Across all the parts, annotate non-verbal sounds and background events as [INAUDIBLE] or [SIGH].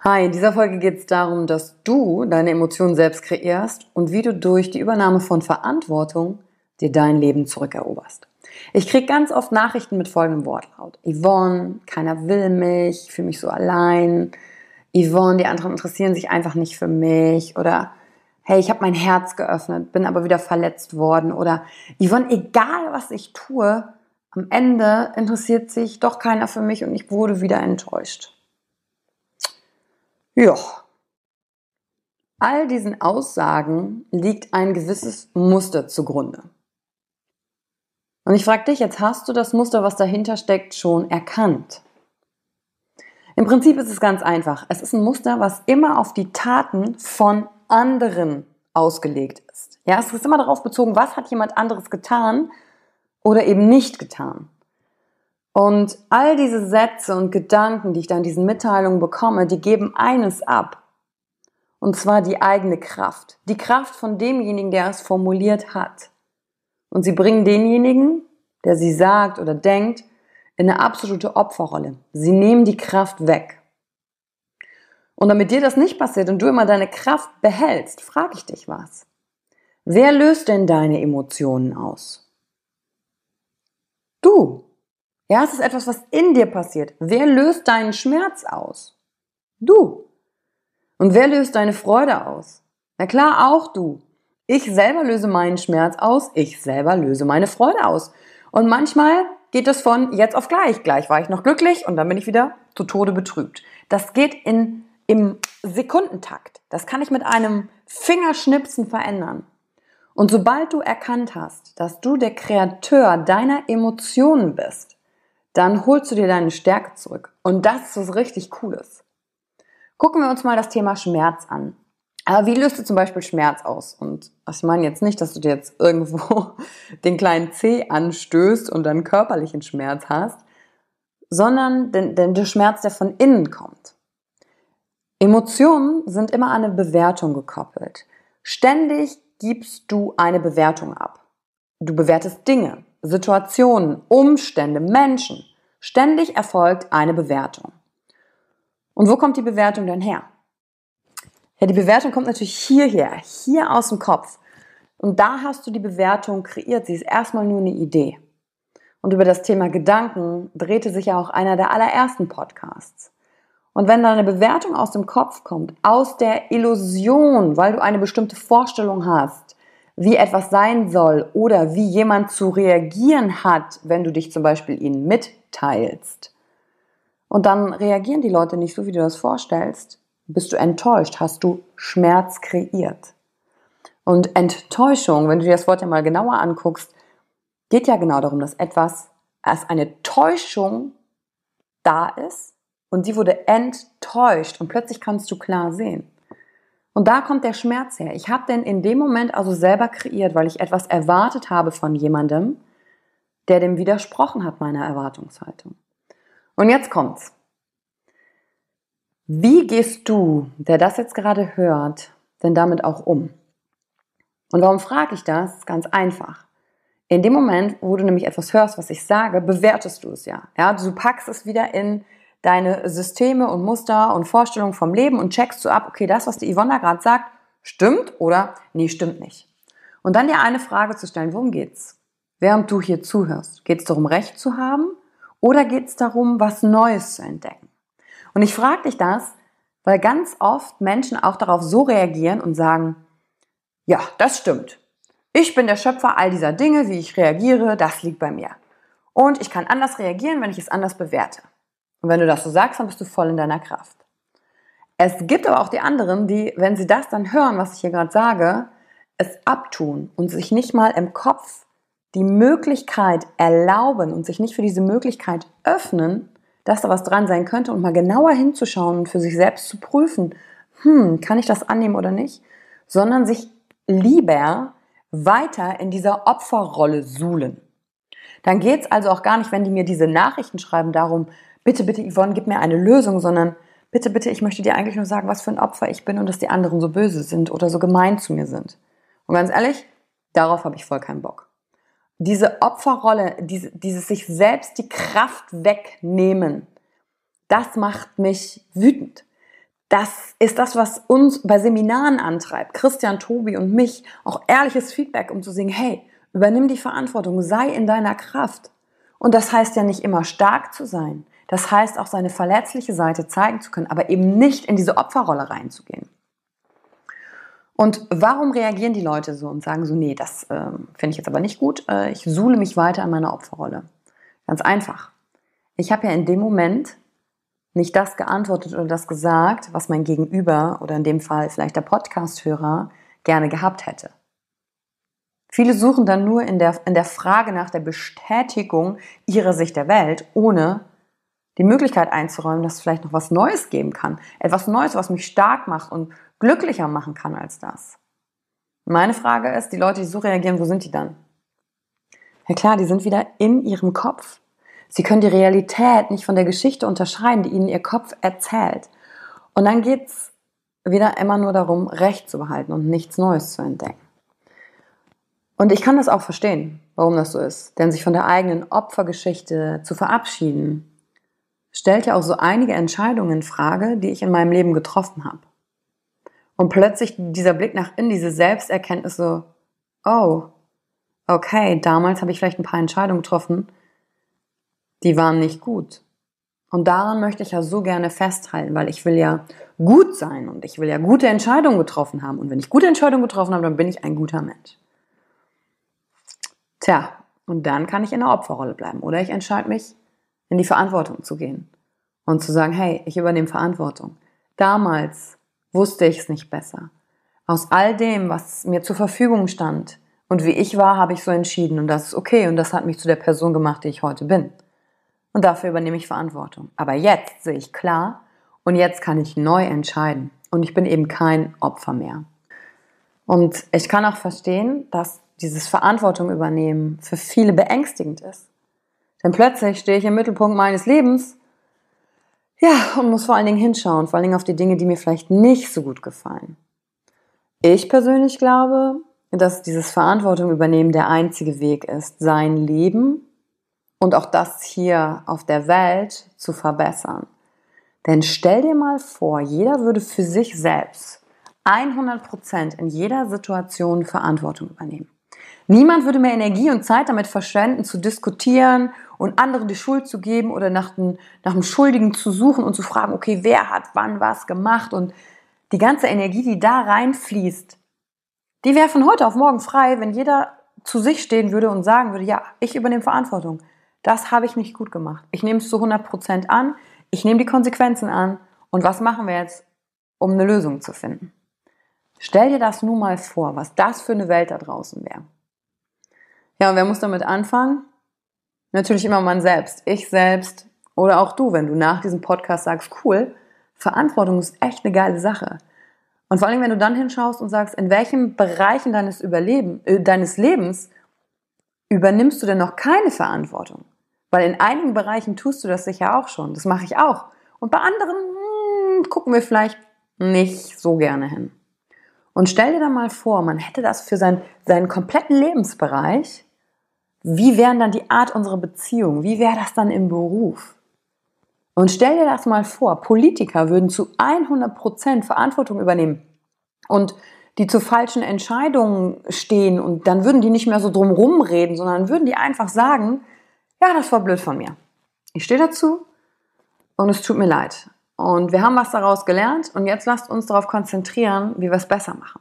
Hi, in dieser Folge geht es darum, dass du deine Emotionen selbst kreierst und wie du durch die Übernahme von Verantwortung dir dein Leben zurückeroberst. Ich kriege ganz oft Nachrichten mit folgendem Wortlaut. Yvonne, keiner will mich, ich fühle mich so allein. Yvonne, die anderen interessieren sich einfach nicht für mich. Oder hey, ich habe mein Herz geöffnet, bin aber wieder verletzt worden. Oder Yvonne, egal was ich tue, am Ende interessiert sich doch keiner für mich und ich wurde wieder enttäuscht. Ja. All diesen Aussagen liegt ein gewisses Muster zugrunde. Und ich frage dich, jetzt hast du das Muster, was dahinter steckt, schon erkannt. Im Prinzip ist es ganz einfach. Es ist ein Muster, was immer auf die Taten von anderen ausgelegt ist. Ja, es ist immer darauf bezogen, was hat jemand anderes getan oder eben nicht getan. Und all diese Sätze und Gedanken, die ich da in diesen Mitteilungen bekomme, die geben eines ab. Und zwar die eigene Kraft. Die Kraft von demjenigen, der es formuliert hat. Und sie bringen denjenigen, der sie sagt oder denkt, in eine absolute Opferrolle. Sie nehmen die Kraft weg. Und damit dir das nicht passiert und du immer deine Kraft behältst, frage ich dich was. Wer löst denn deine Emotionen aus? Du. Ja, es ist etwas, was in dir passiert. Wer löst deinen Schmerz aus? Du. Und wer löst deine Freude aus? Na klar, auch du. Ich selber löse meinen Schmerz aus, ich selber löse meine Freude aus. Und manchmal geht es von jetzt auf gleich. Gleich war ich noch glücklich und dann bin ich wieder zu Tode betrübt. Das geht in, im Sekundentakt. Das kann ich mit einem Fingerschnipsen verändern. Und sobald du erkannt hast, dass du der Kreateur deiner Emotionen bist, dann holst du dir deine Stärke zurück. Und das ist was richtig Cooles. Gucken wir uns mal das Thema Schmerz an. Aber wie löst du zum Beispiel Schmerz aus? Und ich meine jetzt nicht, dass du dir jetzt irgendwo [LAUGHS] den kleinen C anstößt und dann körperlichen Schmerz hast, sondern den, den, der Schmerz, der von innen kommt. Emotionen sind immer an eine Bewertung gekoppelt. Ständig gibst du eine Bewertung ab. Du bewertest Dinge, Situationen, Umstände, Menschen. Ständig erfolgt eine Bewertung. Und wo kommt die Bewertung denn her? Ja, die Bewertung kommt natürlich hierher, hier aus dem Kopf. Und da hast du die Bewertung kreiert. Sie ist erstmal nur eine Idee. Und über das Thema Gedanken drehte sich ja auch einer der allerersten Podcasts. Und wenn da eine Bewertung aus dem Kopf kommt, aus der Illusion, weil du eine bestimmte Vorstellung hast, wie etwas sein soll oder wie jemand zu reagieren hat, wenn du dich zum Beispiel ihnen mitteilst, und dann reagieren die Leute nicht so, wie du das vorstellst, bist du enttäuscht, hast du Schmerz kreiert. Und Enttäuschung, wenn du dir das Wort ja mal genauer anguckst, geht ja genau darum, dass etwas als eine Täuschung da ist und sie wurde enttäuscht und plötzlich kannst du klar sehen. Und da kommt der Schmerz her. Ich habe denn in dem Moment also selber kreiert, weil ich etwas erwartet habe von jemandem, der dem widersprochen hat meiner Erwartungshaltung. Und jetzt kommt's. Wie gehst du, der das jetzt gerade hört, denn damit auch um? Und warum frage ich das? Ganz einfach. In dem Moment, wo du nämlich etwas hörst, was ich sage, bewertest du es ja. Ja, du packst es wieder in deine Systeme und Muster und Vorstellungen vom Leben und checkst so ab, okay, das, was die Yvonne gerade sagt, stimmt oder nee, stimmt nicht. Und dann dir eine Frage zu stellen, worum geht's? Während du hier zuhörst, geht es darum, Recht zu haben oder geht es darum, was Neues zu entdecken? Und ich frage dich das, weil ganz oft Menschen auch darauf so reagieren und sagen, ja, das stimmt. Ich bin der Schöpfer all dieser Dinge, wie ich reagiere, das liegt bei mir. Und ich kann anders reagieren, wenn ich es anders bewerte. Und wenn du das so sagst, dann bist du voll in deiner Kraft. Es gibt aber auch die anderen, die, wenn sie das dann hören, was ich hier gerade sage, es abtun und sich nicht mal im Kopf die Möglichkeit erlauben und sich nicht für diese Möglichkeit öffnen, dass da was dran sein könnte und mal genauer hinzuschauen und für sich selbst zu prüfen, hm, kann ich das annehmen oder nicht, sondern sich lieber weiter in dieser Opferrolle suhlen. Dann geht es also auch gar nicht, wenn die mir diese Nachrichten schreiben, darum, bitte, bitte, Yvonne, gib mir eine Lösung, sondern bitte, bitte, ich möchte dir eigentlich nur sagen, was für ein Opfer ich bin und dass die anderen so böse sind oder so gemein zu mir sind. Und ganz ehrlich, darauf habe ich voll keinen Bock. Diese Opferrolle, diese, dieses sich selbst die Kraft wegnehmen, das macht mich wütend. Das ist das, was uns bei Seminaren antreibt, Christian, Tobi und mich, auch ehrliches Feedback, um zu sagen, hey, übernimm die Verantwortung, sei in deiner Kraft. Und das heißt ja nicht immer stark zu sein. Das heißt auch seine verletzliche Seite zeigen zu können, aber eben nicht in diese Opferrolle reinzugehen. Und warum reagieren die Leute so und sagen so, nee, das äh, finde ich jetzt aber nicht gut, äh, ich suhle mich weiter an meiner Opferrolle? Ganz einfach. Ich habe ja in dem Moment nicht das geantwortet oder das gesagt, was mein Gegenüber oder in dem Fall vielleicht der Podcast-Hörer gerne gehabt hätte. Viele suchen dann nur in der, in der Frage nach der Bestätigung ihrer Sicht der Welt, ohne die Möglichkeit einzuräumen, dass es vielleicht noch was Neues geben kann. Etwas Neues, was mich stark macht und glücklicher machen kann als das. Meine Frage ist, die Leute, die so reagieren, wo sind die dann? Ja klar, die sind wieder in ihrem Kopf. Sie können die Realität nicht von der Geschichte unterscheiden, die ihnen ihr Kopf erzählt. Und dann geht's wieder immer nur darum, Recht zu behalten und nichts Neues zu entdecken. Und ich kann das auch verstehen, warum das so ist. Denn sich von der eigenen Opfergeschichte zu verabschieden, stellt ja auch so einige Entscheidungen in Frage, die ich in meinem Leben getroffen habe. Und plötzlich dieser Blick nach innen, diese Selbsterkenntnis so, oh, okay, damals habe ich vielleicht ein paar Entscheidungen getroffen, die waren nicht gut. Und daran möchte ich ja so gerne festhalten, weil ich will ja gut sein und ich will ja gute Entscheidungen getroffen haben. Und wenn ich gute Entscheidungen getroffen habe, dann bin ich ein guter Mensch. Tja, und dann kann ich in der Opferrolle bleiben. Oder ich entscheide mich, in die Verantwortung zu gehen und zu sagen, hey, ich übernehme Verantwortung. Damals wusste ich es nicht besser. Aus all dem, was mir zur Verfügung stand und wie ich war, habe ich so entschieden und das ist okay und das hat mich zu der Person gemacht, die ich heute bin. Und dafür übernehme ich Verantwortung. Aber jetzt sehe ich klar und jetzt kann ich neu entscheiden und ich bin eben kein Opfer mehr. Und ich kann auch verstehen, dass dieses Verantwortung übernehmen für viele beängstigend ist. Denn plötzlich stehe ich im Mittelpunkt meines Lebens. Ja, und muss vor allen Dingen hinschauen, vor allen Dingen auf die Dinge, die mir vielleicht nicht so gut gefallen. Ich persönlich glaube, dass dieses Verantwortung übernehmen der einzige Weg ist, sein Leben und auch das hier auf der Welt zu verbessern. Denn stell dir mal vor, jeder würde für sich selbst 100% in jeder Situation Verantwortung übernehmen. Niemand würde mehr Energie und Zeit damit verschwenden, zu diskutieren und anderen die Schuld zu geben oder nach, dem, nach einem Schuldigen zu suchen und zu fragen, okay, wer hat wann was gemacht und die ganze Energie, die da reinfließt, die wäre von heute auf morgen frei, wenn jeder zu sich stehen würde und sagen würde, ja, ich übernehme Verantwortung. Das habe ich nicht gut gemacht. Ich nehme es zu 100% an, ich nehme die Konsequenzen an und was machen wir jetzt, um eine Lösung zu finden? Stell dir das nun mal vor, was das für eine Welt da draußen wäre. Ja, und wer muss damit anfangen? Natürlich immer man selbst. Ich selbst oder auch du, wenn du nach diesem Podcast sagst, cool, Verantwortung ist echt eine geile Sache. Und vor allem, wenn du dann hinschaust und sagst, in welchen Bereichen deines, Überleben, äh, deines Lebens übernimmst du denn noch keine Verantwortung? Weil in einigen Bereichen tust du das sicher auch schon. Das mache ich auch. Und bei anderen hm, gucken wir vielleicht nicht so gerne hin. Und stell dir da mal vor, man hätte das für sein, seinen kompletten Lebensbereich. Wie wären dann die Art unserer Beziehung? Wie wäre das dann im Beruf? Und stell dir das mal vor, Politiker würden zu 100 Prozent Verantwortung übernehmen und die zu falschen Entscheidungen stehen und dann würden die nicht mehr so drumrum reden, sondern würden die einfach sagen, ja, das war blöd von mir. Ich stehe dazu und es tut mir leid. Und wir haben was daraus gelernt und jetzt lasst uns darauf konzentrieren, wie wir es besser machen.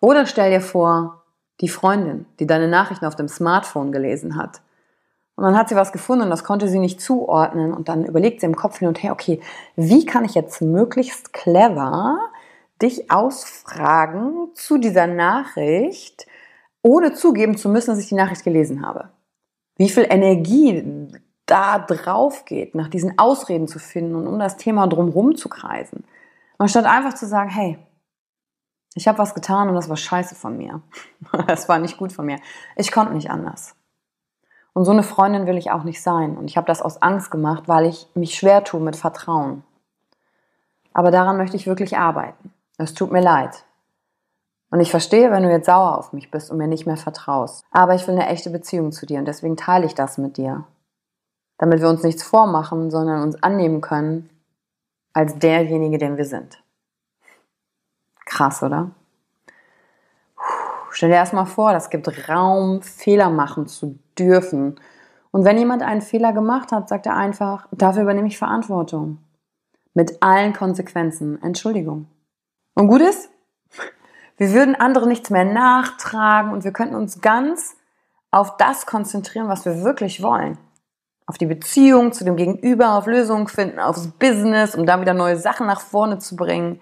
Oder stell dir vor, die Freundin, die deine Nachrichten auf dem Smartphone gelesen hat und dann hat sie was gefunden und das konnte sie nicht zuordnen. Und dann überlegt sie im Kopf hin und her, okay, wie kann ich jetzt möglichst clever dich ausfragen zu dieser Nachricht, ohne zugeben zu müssen, dass ich die Nachricht gelesen habe? Wie viel Energie da drauf geht, nach diesen Ausreden zu finden und um das Thema drumherum zu kreisen. Anstatt einfach zu sagen, hey, ich habe was getan und das war scheiße von mir. [LAUGHS] Das war nicht gut von mir. Ich konnte nicht anders. Und so eine Freundin will ich auch nicht sein. Und ich habe das aus Angst gemacht, weil ich mich schwer tue mit Vertrauen. Aber daran möchte ich wirklich arbeiten. Es tut mir leid. Und ich verstehe, wenn du jetzt sauer auf mich bist und mir nicht mehr vertraust. Aber ich will eine echte Beziehung zu dir und deswegen teile ich das mit dir. Damit wir uns nichts vormachen, sondern uns annehmen können als derjenige, den wir sind. Krass, oder? Stell dir erstmal vor, das gibt Raum, Fehler machen zu dürfen. Und wenn jemand einen Fehler gemacht hat, sagt er einfach, dafür übernehme ich Verantwortung. Mit allen Konsequenzen. Entschuldigung. Und gut ist, wir würden andere nichts mehr nachtragen und wir könnten uns ganz auf das konzentrieren, was wir wirklich wollen. Auf die Beziehung zu dem Gegenüber, auf Lösungen finden, aufs Business, um da wieder neue Sachen nach vorne zu bringen.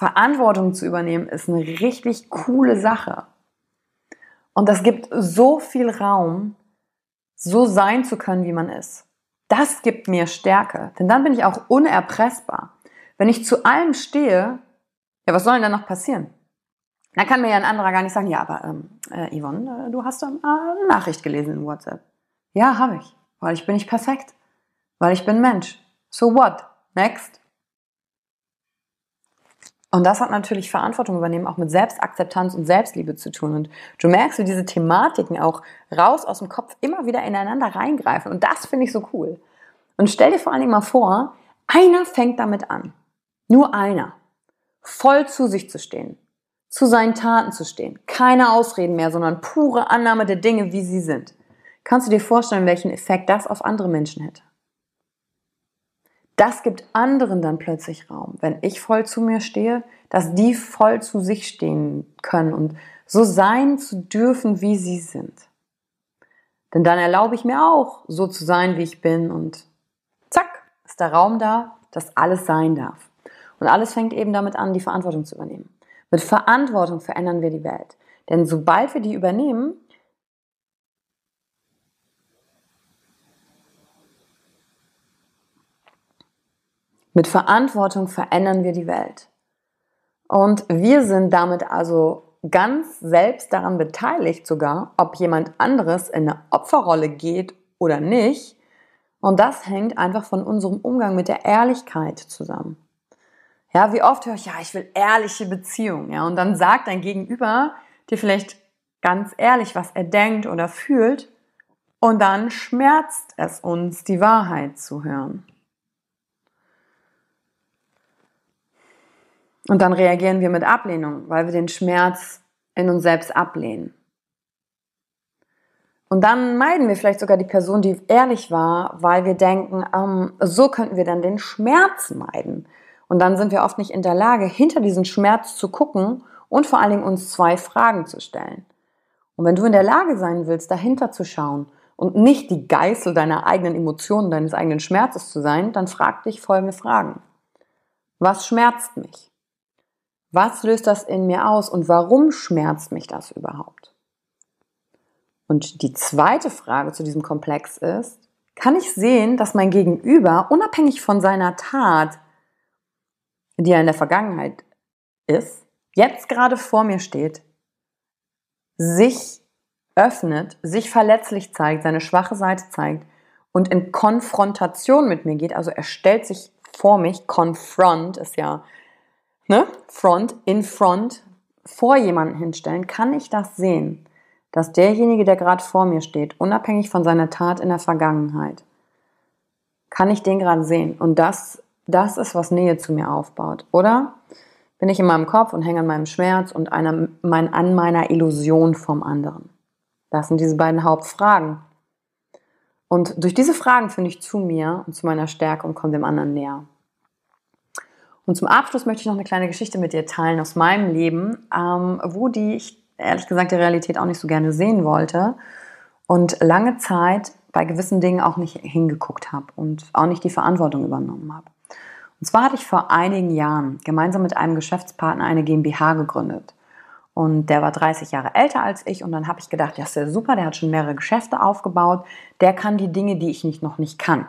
Verantwortung zu übernehmen ist eine richtig coole Sache. Und das gibt so viel Raum, so sein zu können, wie man ist. Das gibt mir Stärke, denn dann bin ich auch unerpressbar. Wenn ich zu allem stehe, ja, was soll denn dann noch passieren? Dann kann mir ja ein anderer gar nicht sagen, ja, aber ähm, äh, Yvonne, äh, du hast ähm, eine Nachricht gelesen in WhatsApp. Ja, habe ich, weil ich bin nicht perfekt, weil ich bin Mensch. So what? Next. Und das hat natürlich Verantwortung übernehmen, auch mit Selbstakzeptanz und Selbstliebe zu tun. Und du merkst, wie diese Thematiken auch raus aus dem Kopf immer wieder ineinander reingreifen. Und das finde ich so cool. Und stell dir vor allen Dingen mal vor, einer fängt damit an. Nur einer. Voll zu sich zu stehen. Zu seinen Taten zu stehen. Keine Ausreden mehr, sondern pure Annahme der Dinge, wie sie sind. Kannst du dir vorstellen, welchen Effekt das auf andere Menschen hätte? Das gibt anderen dann plötzlich Raum, wenn ich voll zu mir stehe, dass die voll zu sich stehen können und so sein zu dürfen, wie sie sind. Denn dann erlaube ich mir auch, so zu sein, wie ich bin und zack, ist der Raum da, dass alles sein darf. Und alles fängt eben damit an, die Verantwortung zu übernehmen. Mit Verantwortung verändern wir die Welt. Denn sobald wir die übernehmen, Mit Verantwortung verändern wir die Welt. Und wir sind damit also ganz selbst daran beteiligt sogar, ob jemand anderes in eine Opferrolle geht oder nicht. Und das hängt einfach von unserem Umgang mit der Ehrlichkeit zusammen. Ja, wie oft höre ich, ja, ich will ehrliche Beziehungen, ja, und dann sagt dein Gegenüber dir vielleicht ganz ehrlich, was er denkt oder fühlt, und dann schmerzt es uns, die Wahrheit zu hören. Und dann reagieren wir mit Ablehnung, weil wir den Schmerz in uns selbst ablehnen. Und dann meiden wir vielleicht sogar die Person, die ehrlich war, weil wir denken, ähm, so könnten wir dann den Schmerz meiden. Und dann sind wir oft nicht in der Lage, hinter diesen Schmerz zu gucken und vor allen Dingen uns zwei Fragen zu stellen. Und wenn du in der Lage sein willst, dahinter zu schauen und nicht die Geißel deiner eigenen Emotionen, deines eigenen Schmerzes zu sein, dann frag dich folgende Fragen. Was schmerzt mich? Was löst das in mir aus und warum schmerzt mich das überhaupt? Und die zweite Frage zu diesem Komplex ist, kann ich sehen, dass mein Gegenüber, unabhängig von seiner Tat, die er in der Vergangenheit ist, jetzt gerade vor mir steht, sich öffnet, sich verletzlich zeigt, seine schwache Seite zeigt und in Konfrontation mit mir geht, also er stellt sich vor mich, confront ist ja, ne, front, in front, vor jemanden hinstellen, kann ich das sehen dass derjenige, der gerade vor mir steht, unabhängig von seiner Tat in der Vergangenheit, kann ich den gerade sehen. Und das, das ist, was Nähe zu mir aufbaut. Oder bin ich in meinem Kopf und hänge an meinem Schmerz und einer, mein, an meiner Illusion vom anderen? Das sind diese beiden Hauptfragen. Und durch diese Fragen finde ich zu mir und zu meiner Stärke und komme dem anderen näher. Und zum Abschluss möchte ich noch eine kleine Geschichte mit dir teilen aus meinem Leben, ähm, wo die ich ehrlich gesagt die Realität auch nicht so gerne sehen wollte und lange Zeit bei gewissen Dingen auch nicht hingeguckt habe und auch nicht die Verantwortung übernommen habe. Und zwar hatte ich vor einigen Jahren gemeinsam mit einem Geschäftspartner eine GmbH gegründet. Und der war 30 Jahre älter als ich. Und dann habe ich gedacht, ja, ist ja super, der hat schon mehrere Geschäfte aufgebaut. Der kann die Dinge, die ich nicht, noch nicht kann.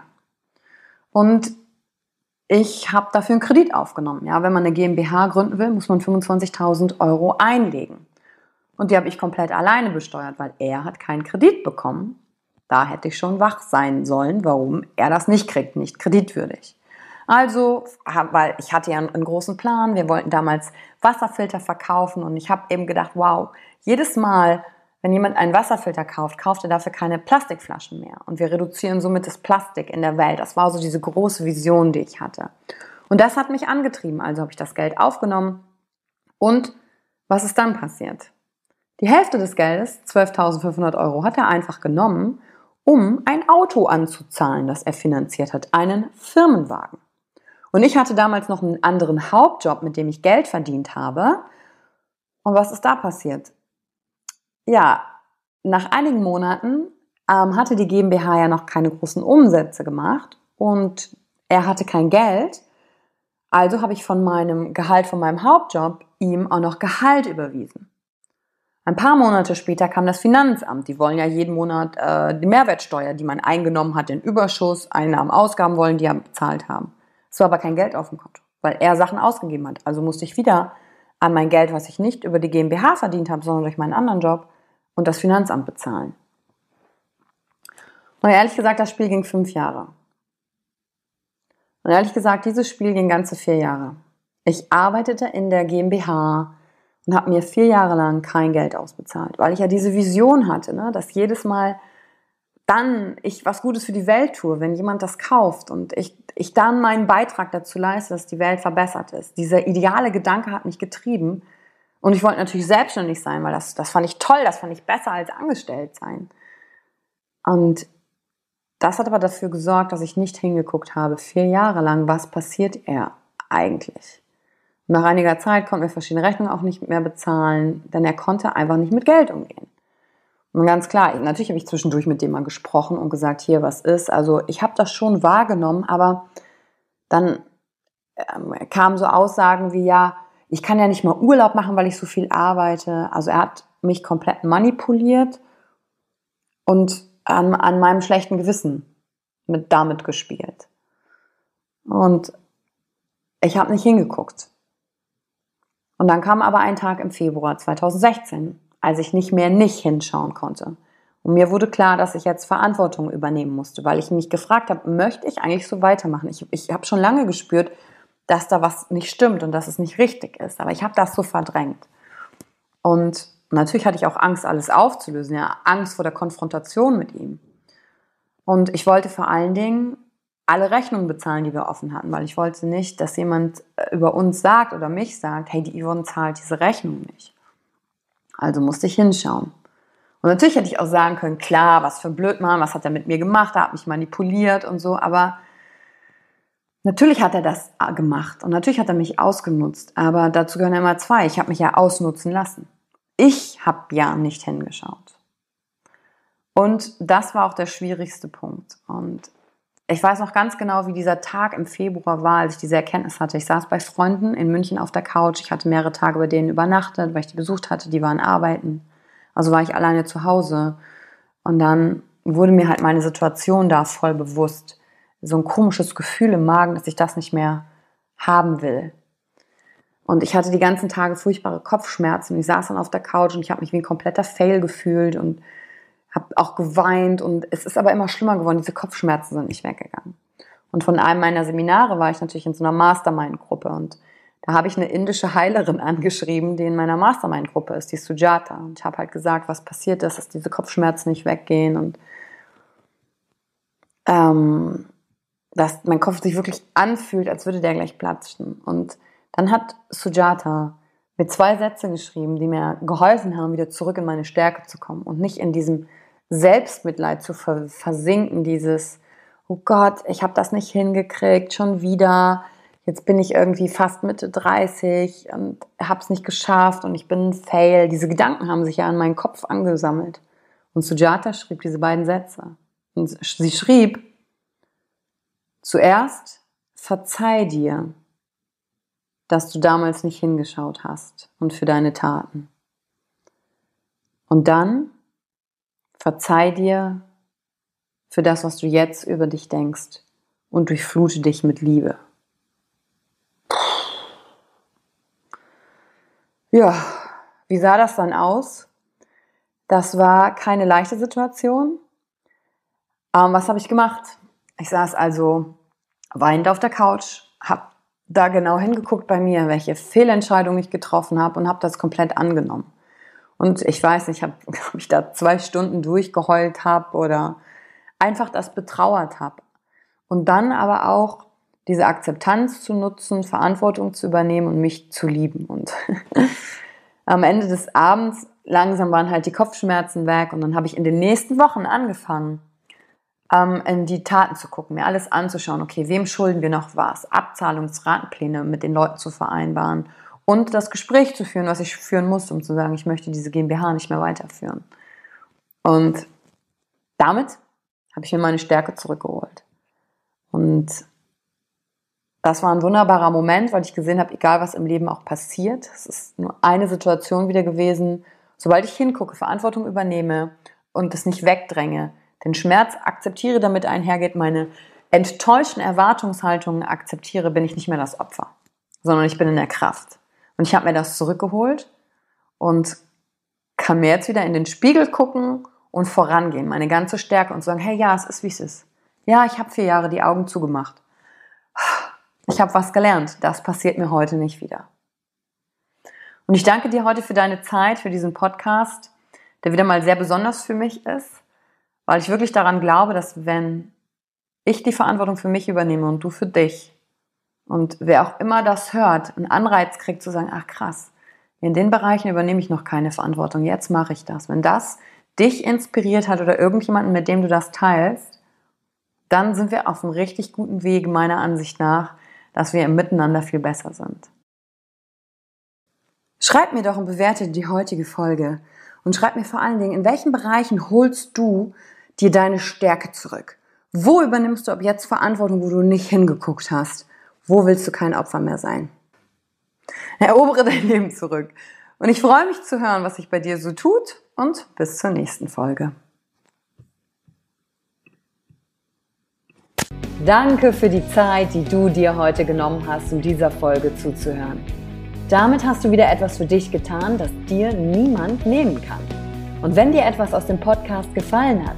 Und ich habe dafür einen Kredit aufgenommen. Ja, wenn man eine GmbH gründen will, muss man 25.000 Euro einlegen. Und die habe ich komplett alleine besteuert, weil er hat keinen Kredit bekommen. Da hätte ich schon wach sein sollen, warum er das nicht kriegt, nicht kreditwürdig. Also, weil ich hatte ja einen großen Plan, wir wollten damals Wasserfilter verkaufen und ich habe eben gedacht, wow, jedes Mal, wenn jemand einen Wasserfilter kauft, kauft er dafür keine Plastikflaschen mehr. Und wir reduzieren somit das Plastik in der Welt. Das war so diese große Vision, die ich hatte. Und das hat mich angetrieben. Also habe ich das Geld aufgenommen. Und was ist dann passiert? Die Hälfte des Geldes, 12.500 Euro, hat er einfach genommen, um ein Auto anzuzahlen, das er finanziert hat, einen Firmenwagen. Und ich hatte damals noch einen anderen Hauptjob, mit dem ich Geld verdient habe. Und was ist da passiert? Ja, nach einigen Monaten ähm, hatte die GmbH ja noch keine großen Umsätze gemacht und er hatte kein Geld. Also habe ich von meinem Gehalt von meinem Hauptjob ihm auch noch Gehalt überwiesen. Ein paar Monate später kam das Finanzamt. Die wollen ja jeden Monat äh, die Mehrwertsteuer, die man eingenommen hat, den Überschuss, Einnahmen, Ausgaben wollen, die ja bezahlt haben. Es war aber kein Geld auf dem Konto, weil er Sachen ausgegeben hat. Also musste ich wieder an mein Geld, was ich nicht über die GmbH verdient habe, sondern durch meinen anderen Job und das Finanzamt bezahlen. Und ehrlich gesagt, das Spiel ging fünf Jahre. Und ehrlich gesagt, dieses Spiel ging ganze vier Jahre. Ich arbeitete in der GmbH, und habe mir vier Jahre lang kein Geld ausbezahlt, weil ich ja diese Vision hatte, ne, dass jedes Mal dann ich was Gutes für die Welt tue, wenn jemand das kauft und ich, ich dann meinen Beitrag dazu leiste, dass die Welt verbessert ist. Dieser ideale Gedanke hat mich getrieben und ich wollte natürlich selbstständig sein, weil das, das fand ich toll, das fand ich besser als angestellt sein. Und das hat aber dafür gesorgt, dass ich nicht hingeguckt habe, vier Jahre lang, was passiert er eigentlich? Nach einiger Zeit konnten wir verschiedene Rechnungen auch nicht mehr bezahlen, denn er konnte einfach nicht mit Geld umgehen. Und ganz klar, natürlich habe ich zwischendurch mit dem mal gesprochen und gesagt, hier, was ist. Also ich habe das schon wahrgenommen, aber dann ähm, kamen so Aussagen wie, ja, ich kann ja nicht mal Urlaub machen, weil ich so viel arbeite. Also er hat mich komplett manipuliert und an, an meinem schlechten Gewissen mit damit gespielt. Und ich habe nicht hingeguckt. Und dann kam aber ein Tag im Februar 2016, als ich nicht mehr nicht hinschauen konnte. Und mir wurde klar, dass ich jetzt Verantwortung übernehmen musste, weil ich mich gefragt habe, möchte ich eigentlich so weitermachen? Ich, ich habe schon lange gespürt, dass da was nicht stimmt und dass es nicht richtig ist. Aber ich habe das so verdrängt. Und natürlich hatte ich auch Angst, alles aufzulösen, ja, Angst vor der Konfrontation mit ihm. Und ich wollte vor allen Dingen alle Rechnungen bezahlen, die wir offen hatten, weil ich wollte nicht, dass jemand äh, über uns sagt oder mich sagt, hey, die Yvonne zahlt diese Rechnung nicht. Also musste ich hinschauen. Und natürlich hätte ich auch sagen können, klar, was für ein Blödmann, was hat er mit mir gemacht, er hat mich manipuliert und so, aber natürlich hat er das gemacht und natürlich hat er mich ausgenutzt, aber dazu gehören immer zwei. Ich habe mich ja ausnutzen lassen. Ich habe ja nicht hingeschaut. Und das war auch der schwierigste Punkt. Und ich weiß noch ganz genau, wie dieser Tag im Februar war, als ich diese Erkenntnis hatte. Ich saß bei Freunden in München auf der Couch. Ich hatte mehrere Tage bei denen übernachtet, weil ich die besucht hatte. Die waren arbeiten. Also war ich alleine zu Hause. Und dann wurde mir halt meine Situation da voll bewusst. So ein komisches Gefühl im Magen, dass ich das nicht mehr haben will. Und ich hatte die ganzen Tage furchtbare Kopfschmerzen. Ich saß dann auf der Couch und ich habe mich wie ein kompletter Fail gefühlt und habe auch geweint. Und es ist aber immer schlimmer geworden. Diese Kopfschmerzen sind nicht weggegangen. Und von einem meiner Seminare war ich natürlich in so einer Mastermind-Gruppe und da habe ich eine indische Heilerin [LAUGHS] angeschrieben, die in meiner Mastermind-Gruppe ist, die Sujata. Und ich habe halt gesagt, was passiert ist, dass diese Kopfschmerzen nicht weggehen und ähm, dass mein Kopf sich wirklich anfühlt, als würde der gleich platzen. Und dann hat Sujata mir zwei Sätze geschrieben, die mir geholfen haben, wieder zurück in meine Stärke zu kommen und nicht in diesem Selbstmitleid zu versinken, dieses, oh Gott, ich habe das nicht hingekriegt, schon wieder, jetzt bin ich irgendwie fast Mitte 30 und habe es nicht geschafft und ich bin ein Fail. Diese Gedanken haben sich ja in meinen Kopf angesammelt. Und Sujata schrieb diese beiden Sätze. Und sie schrieb, zuerst verzeih dir, dass du damals nicht hingeschaut hast und für deine Taten. Und dann verzeih dir für das, was du jetzt über dich denkst und durchflute dich mit Liebe. Ja, wie sah das dann aus? Das war keine leichte Situation. Ähm, was habe ich gemacht? Ich saß also weinend auf der Couch, habe da genau hingeguckt bei mir, welche Fehlentscheidung ich getroffen habe und habe das komplett angenommen. Und ich weiß nicht, [LAUGHS] ob ich da zwei Stunden durchgeheult habe oder einfach das betrauert habe. Und dann aber auch diese Akzeptanz zu nutzen, Verantwortung zu übernehmen und mich zu lieben. Und [LAUGHS] am Ende des Abends langsam waren halt die Kopfschmerzen weg und dann habe ich in den nächsten Wochen angefangen, ähm, in die Taten zu gucken, mir alles anzuschauen, okay, wem schulden wir noch was, Abzahlungsratenpläne mit den Leuten zu vereinbaren und das Gespräch zu führen, was ich führen muss, um zu sagen, ich möchte diese GmbH nicht mehr weiterführen. Und damit habe ich mir meine Stärke zurückgeholt. Und das war ein wunderbarer Moment, weil ich gesehen habe, egal was im Leben auch passiert, es ist nur eine Situation wieder gewesen, sobald ich hingucke, Verantwortung übernehme und es nicht wegdränge, den Schmerz akzeptiere, damit einhergeht, meine enttäuschten Erwartungshaltungen akzeptiere, bin ich nicht mehr das Opfer, sondern ich bin in der Kraft. Und ich habe mir das zurückgeholt und kann mir jetzt wieder in den Spiegel gucken und vorangehen, meine ganze Stärke und sagen, hey, ja, es ist, wie es ist. Ja, ich habe vier Jahre die Augen zugemacht. Ich habe was gelernt. Das passiert mir heute nicht wieder. Und ich danke dir heute für deine Zeit, für diesen Podcast, der wieder mal sehr besonders für mich ist, weil ich wirklich daran glaube, dass wenn ich die Verantwortung für mich übernehme und du für dich und wer auch immer das hört, einen Anreiz kriegt zu sagen, ach krass, in den Bereichen übernehme ich noch keine Verantwortung, jetzt mache ich das. Wenn das dich inspiriert hat oder irgendjemanden, mit dem du das teilst, dann sind wir auf einem richtig guten Weg, meiner Ansicht nach, dass wir im Miteinander viel besser sind. Schreib mir doch und bewerte die heutige Folge und schreib mir vor allen Dingen, in welchen Bereichen holst du dir deine Stärke zurück? Wo übernimmst du ab jetzt Verantwortung, wo du nicht hingeguckt hast? Wo willst du kein Opfer mehr sein? Erobere [LAUGHS] dein Leben zurück. Und ich freue mich zu hören, was sich bei dir so tut und bis zur nächsten Folge. Danke für die Zeit, die du dir heute genommen hast, um dieser Folge zuzuhören. Damit hast du wieder etwas für dich getan, das dir niemand nehmen kann. Und wenn dir etwas aus dem Podcast gefallen hat,